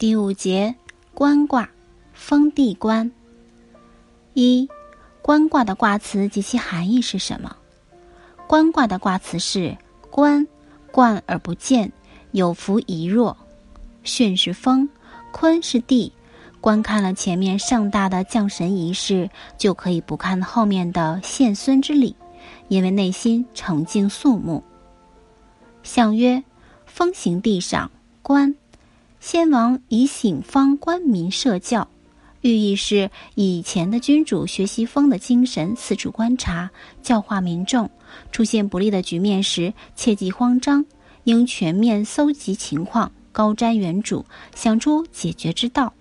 第五节，官卦，封地官。一，官卦的卦辞及其含义是什么？官卦的卦辞是：官，冠而不见，有福宜弱。巽是风，坤是地。观看了前面盛大的降神仪式，就可以不看后面的献孙之礼，因为内心澄净肃穆。相曰：风行地上，官。先王以醒方官民设教，寓意是以前的君主学习风的精神，四处观察，教化民众。出现不利的局面时，切忌慌张，应全面搜集情况，高瞻远瞩，想出解决之道。